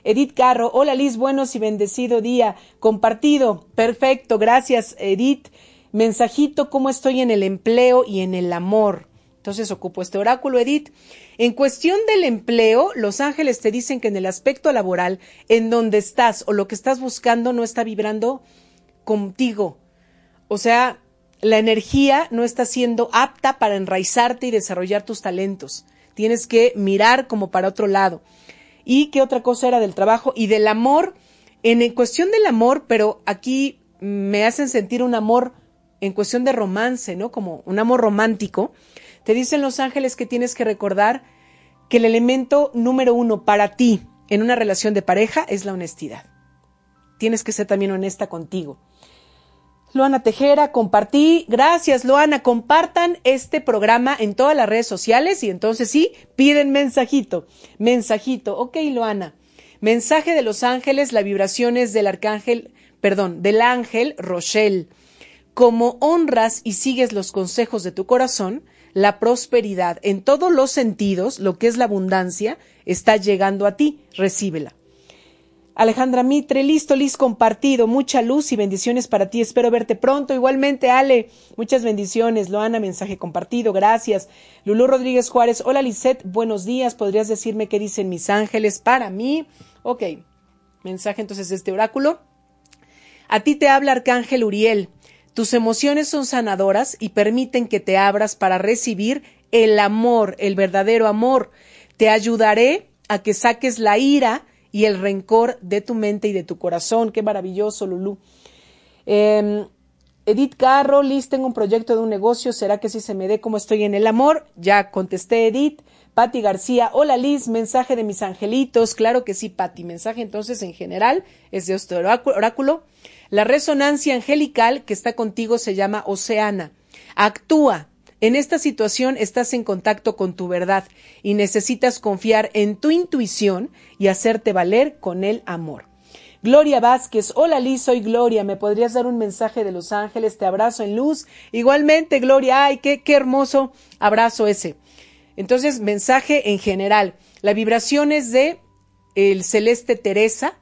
Edith Carro, hola Liz, buenos y bendecido día. Compartido, perfecto, gracias Edith. Mensajito, cómo estoy en el empleo y en el amor. Entonces ocupo este oráculo, Edith. En cuestión del empleo, los ángeles te dicen que en el aspecto laboral, en donde estás o lo que estás buscando no está vibrando contigo. O sea, la energía no está siendo apta para enraizarte y desarrollar tus talentos. Tienes que mirar como para otro lado. ¿Y qué otra cosa era del trabajo? Y del amor. En cuestión del amor, pero aquí me hacen sentir un amor en cuestión de romance, ¿no? Como un amor romántico. Te dicen los ángeles que tienes que recordar que el elemento número uno para ti en una relación de pareja es la honestidad. Tienes que ser también honesta contigo. Loana Tejera, compartí. Gracias, Loana. Compartan este programa en todas las redes sociales y entonces sí, piden mensajito. Mensajito. Ok, Loana. Mensaje de los ángeles, la vibración es del arcángel, perdón, del ángel Rochelle. Como honras y sigues los consejos de tu corazón, la prosperidad en todos los sentidos, lo que es la abundancia, está llegando a ti, recíbela. Alejandra Mitre, listo, Liz, compartido, mucha luz y bendiciones para ti, espero verte pronto. Igualmente, Ale, muchas bendiciones. Loana, mensaje compartido, gracias. Lulú Rodríguez Juárez, hola Lisette, buenos días, ¿podrías decirme qué dicen mis ángeles para mí? Ok, mensaje entonces de este oráculo. A ti te habla Arcángel Uriel. Tus emociones son sanadoras y permiten que te abras para recibir el amor, el verdadero amor. Te ayudaré a que saques la ira y el rencor de tu mente y de tu corazón. Qué maravilloso, Lulú. Em, Edith Carro, Liz, tengo un proyecto de un negocio. ¿Será que si se me dé como estoy en el amor? Ya contesté, Edith. Patti García, hola Liz, mensaje de mis angelitos. Claro que sí, Patti. Mensaje entonces en general es de este oráculo. La resonancia angelical que está contigo se llama Oceana. Actúa. En esta situación estás en contacto con tu verdad y necesitas confiar en tu intuición y hacerte valer con el amor. Gloria Vázquez, hola Liz, soy Gloria, ¿me podrías dar un mensaje de los ángeles? Te abrazo en luz. Igualmente, Gloria, ay, qué, qué hermoso abrazo ese. Entonces, mensaje en general. La vibración es de el celeste Teresa.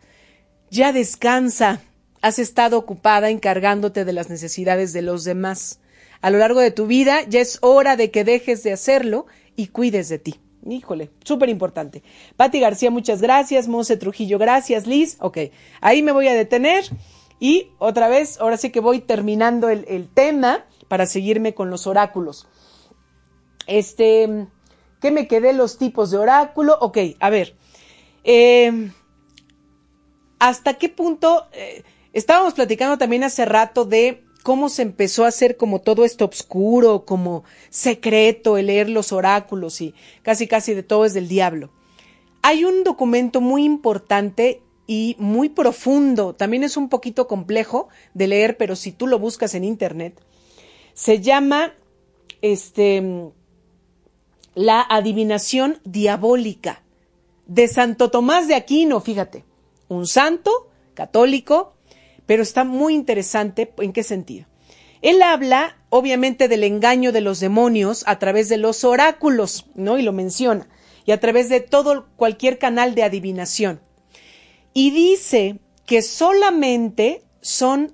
Ya descansa, has estado ocupada encargándote de las necesidades de los demás. A lo largo de tu vida ya es hora de que dejes de hacerlo y cuides de ti. Híjole, súper importante. Patti García, muchas gracias. Monse Trujillo, gracias. Liz, ok. Ahí me voy a detener y otra vez, ahora sí que voy terminando el, tema para seguirme con los oráculos. Este, ¿qué me quedé? Los tipos de oráculo. Ok, a ver. Eh, ¿Hasta qué punto? Eh, Estábamos platicando también hace rato de cómo se empezó a hacer como todo esto oscuro, como secreto, el leer los oráculos y casi casi de todo es del diablo. Hay un documento muy importante y muy profundo, también es un poquito complejo de leer, pero si tú lo buscas en internet, Se llama este, la adivinación diabólica de Santo Tomás de Aquino, fíjate, un santo católico, pero está muy interesante. ¿En qué sentido? Él habla, obviamente, del engaño de los demonios a través de los oráculos, ¿no? Y lo menciona, y a través de todo, cualquier canal de adivinación. Y dice que solamente son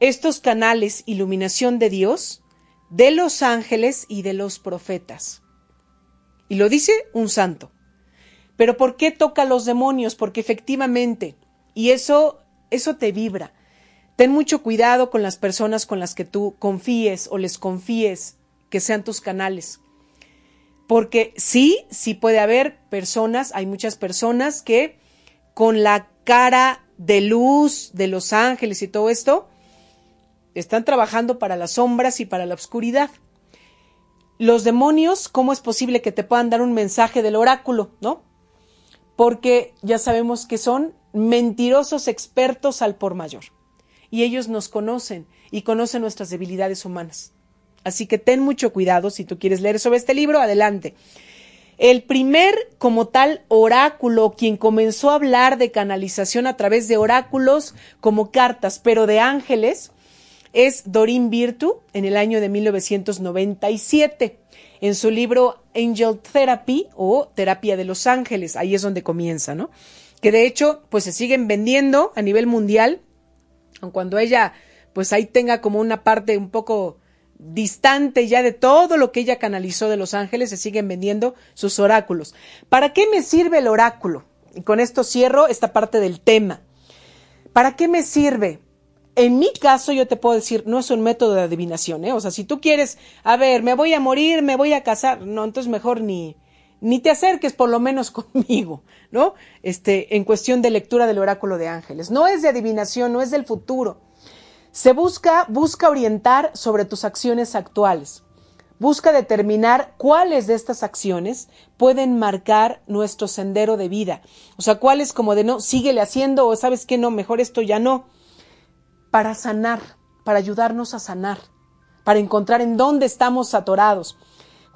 estos canales, iluminación de Dios, de los ángeles y de los profetas. Y lo dice un santo. Pero ¿por qué toca a los demonios? Porque efectivamente, y eso, eso te vibra. Ten mucho cuidado con las personas con las que tú confíes o les confíes que sean tus canales. Porque sí, sí puede haber personas, hay muchas personas que con la cara de luz de los ángeles y todo esto, están trabajando para las sombras y para la oscuridad. Los demonios, ¿cómo es posible que te puedan dar un mensaje del oráculo, no? Porque ya sabemos que son mentirosos expertos al por mayor. Y ellos nos conocen y conocen nuestras debilidades humanas. Así que ten mucho cuidado si tú quieres leer sobre este libro, adelante. El primer, como tal, oráculo, quien comenzó a hablar de canalización a través de oráculos como cartas, pero de ángeles, es Dorin Virtu en el año de 1997 en su libro Angel Therapy o Terapia de los Ángeles. Ahí es donde comienza, ¿no? Que de hecho, pues se siguen vendiendo a nivel mundial, aun cuando ella, pues ahí tenga como una parte un poco distante ya de todo lo que ella canalizó de los ángeles, se siguen vendiendo sus oráculos. ¿Para qué me sirve el oráculo? Y con esto cierro esta parte del tema. ¿Para qué me sirve? En mi caso, yo te puedo decir, no es un método de adivinación, ¿eh? O sea, si tú quieres, a ver, me voy a morir, me voy a casar, no, entonces mejor ni, ni te acerques por lo menos conmigo, ¿no? Este, en cuestión de lectura del oráculo de ángeles. No es de adivinación, no es del futuro. Se busca, busca orientar sobre tus acciones actuales. Busca determinar cuáles de estas acciones pueden marcar nuestro sendero de vida. O sea, cuáles como de no, síguele haciendo o sabes que no, mejor esto ya no para sanar, para ayudarnos a sanar, para encontrar en dónde estamos atorados,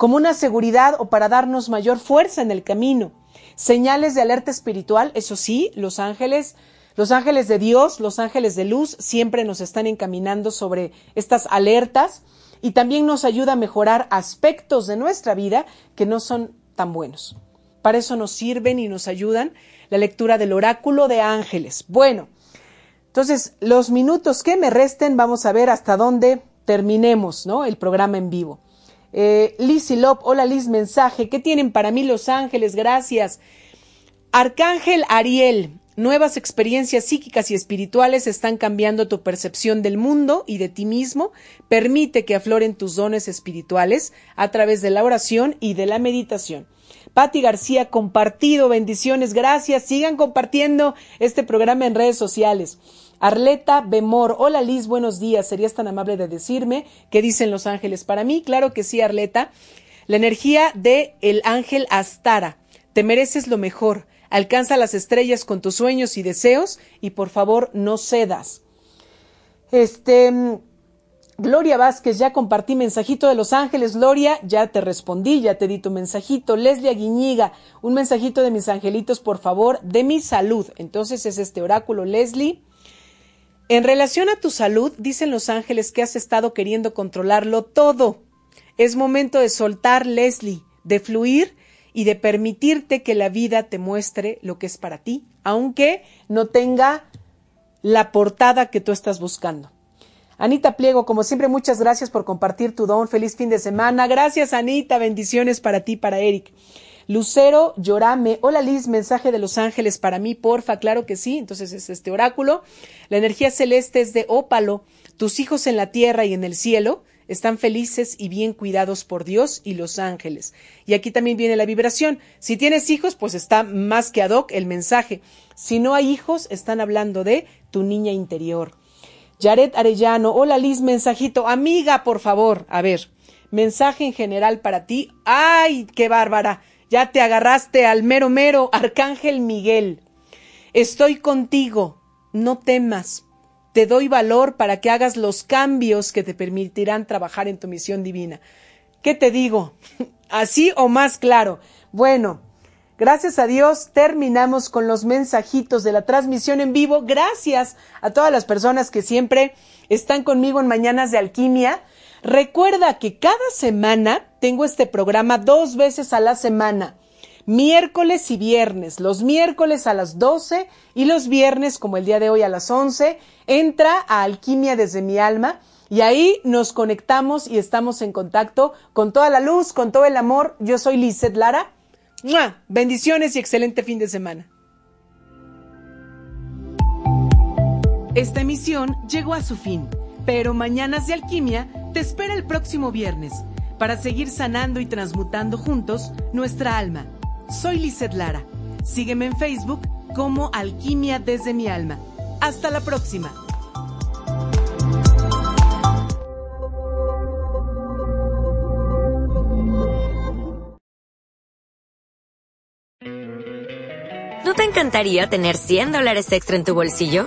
como una seguridad o para darnos mayor fuerza en el camino. Señales de alerta espiritual, eso sí, los ángeles, los ángeles de Dios, los ángeles de luz, siempre nos están encaminando sobre estas alertas y también nos ayuda a mejorar aspectos de nuestra vida que no son tan buenos. Para eso nos sirven y nos ayudan la lectura del oráculo de ángeles. Bueno, entonces, los minutos que me resten, vamos a ver hasta dónde terminemos, ¿no? El programa en vivo. Eh, Liz y Lop, hola Liz, mensaje. ¿Qué tienen para mí Los Ángeles? Gracias. Arcángel Ariel, nuevas experiencias psíquicas y espirituales están cambiando tu percepción del mundo y de ti mismo. Permite que afloren tus dones espirituales a través de la oración y de la meditación. Patti García, compartido, bendiciones, gracias. Sigan compartiendo este programa en redes sociales. Arleta Bemor, hola Liz, buenos días. ¿Serías tan amable de decirme qué dicen los ángeles para mí? Claro que sí, Arleta. La energía de el ángel Astara. Te mereces lo mejor. Alcanza las estrellas con tus sueños y deseos y por favor no cedas. Este, Gloria Vázquez, ya compartí mensajito de Los Ángeles. Gloria, ya te respondí, ya te di tu mensajito. Leslie Aguiñiga, un mensajito de mis angelitos, por favor, de mi salud. Entonces es este oráculo, Leslie. En relación a tu salud, dicen los ángeles que has estado queriendo controlarlo todo. Es momento de soltar, Leslie, de fluir y de permitirte que la vida te muestre lo que es para ti, aunque no tenga la portada que tú estás buscando. Anita Pliego, como siempre, muchas gracias por compartir tu don. Feliz fin de semana. Gracias, Anita. Bendiciones para ti, para Eric. Lucero Llorame, hola Liz, mensaje de los ángeles para mí, porfa, claro que sí, entonces es este oráculo. La energía celeste es de ópalo, tus hijos en la tierra y en el cielo están felices y bien cuidados por Dios y los ángeles. Y aquí también viene la vibración. Si tienes hijos, pues está más que ad hoc el mensaje. Si no hay hijos, están hablando de tu niña interior. Jared Arellano, hola Liz, mensajito. Amiga, por favor, a ver, mensaje en general para ti. ¡Ay, qué bárbara! Ya te agarraste al mero mero, Arcángel Miguel. Estoy contigo, no temas. te doy valor para que hagas los cambios que te permitirán trabajar en tu misión divina. ¿Qué te digo? ¿Así o más claro? Bueno, gracias a Dios terminamos con los mensajitos de la transmisión en vivo. Gracias a todas las personas que siempre están conmigo en Mañanas de Alquimia. Recuerda que cada semana tengo este programa dos veces a la semana miércoles y viernes. Los miércoles a las 12 y los viernes, como el día de hoy a las 11, entra a Alquimia desde mi alma y ahí nos conectamos y estamos en contacto con toda la luz, con todo el amor. Yo soy Lizeth Lara. Bendiciones y excelente fin de semana. Esta emisión llegó a su fin, pero Mañanas de Alquimia te espera el próximo viernes para seguir sanando y transmutando juntos nuestra alma soy Lizeth Lara. Sígueme en Facebook como Alquimia desde mi alma. Hasta la próxima. ¿No te encantaría tener 100 dólares extra en tu bolsillo?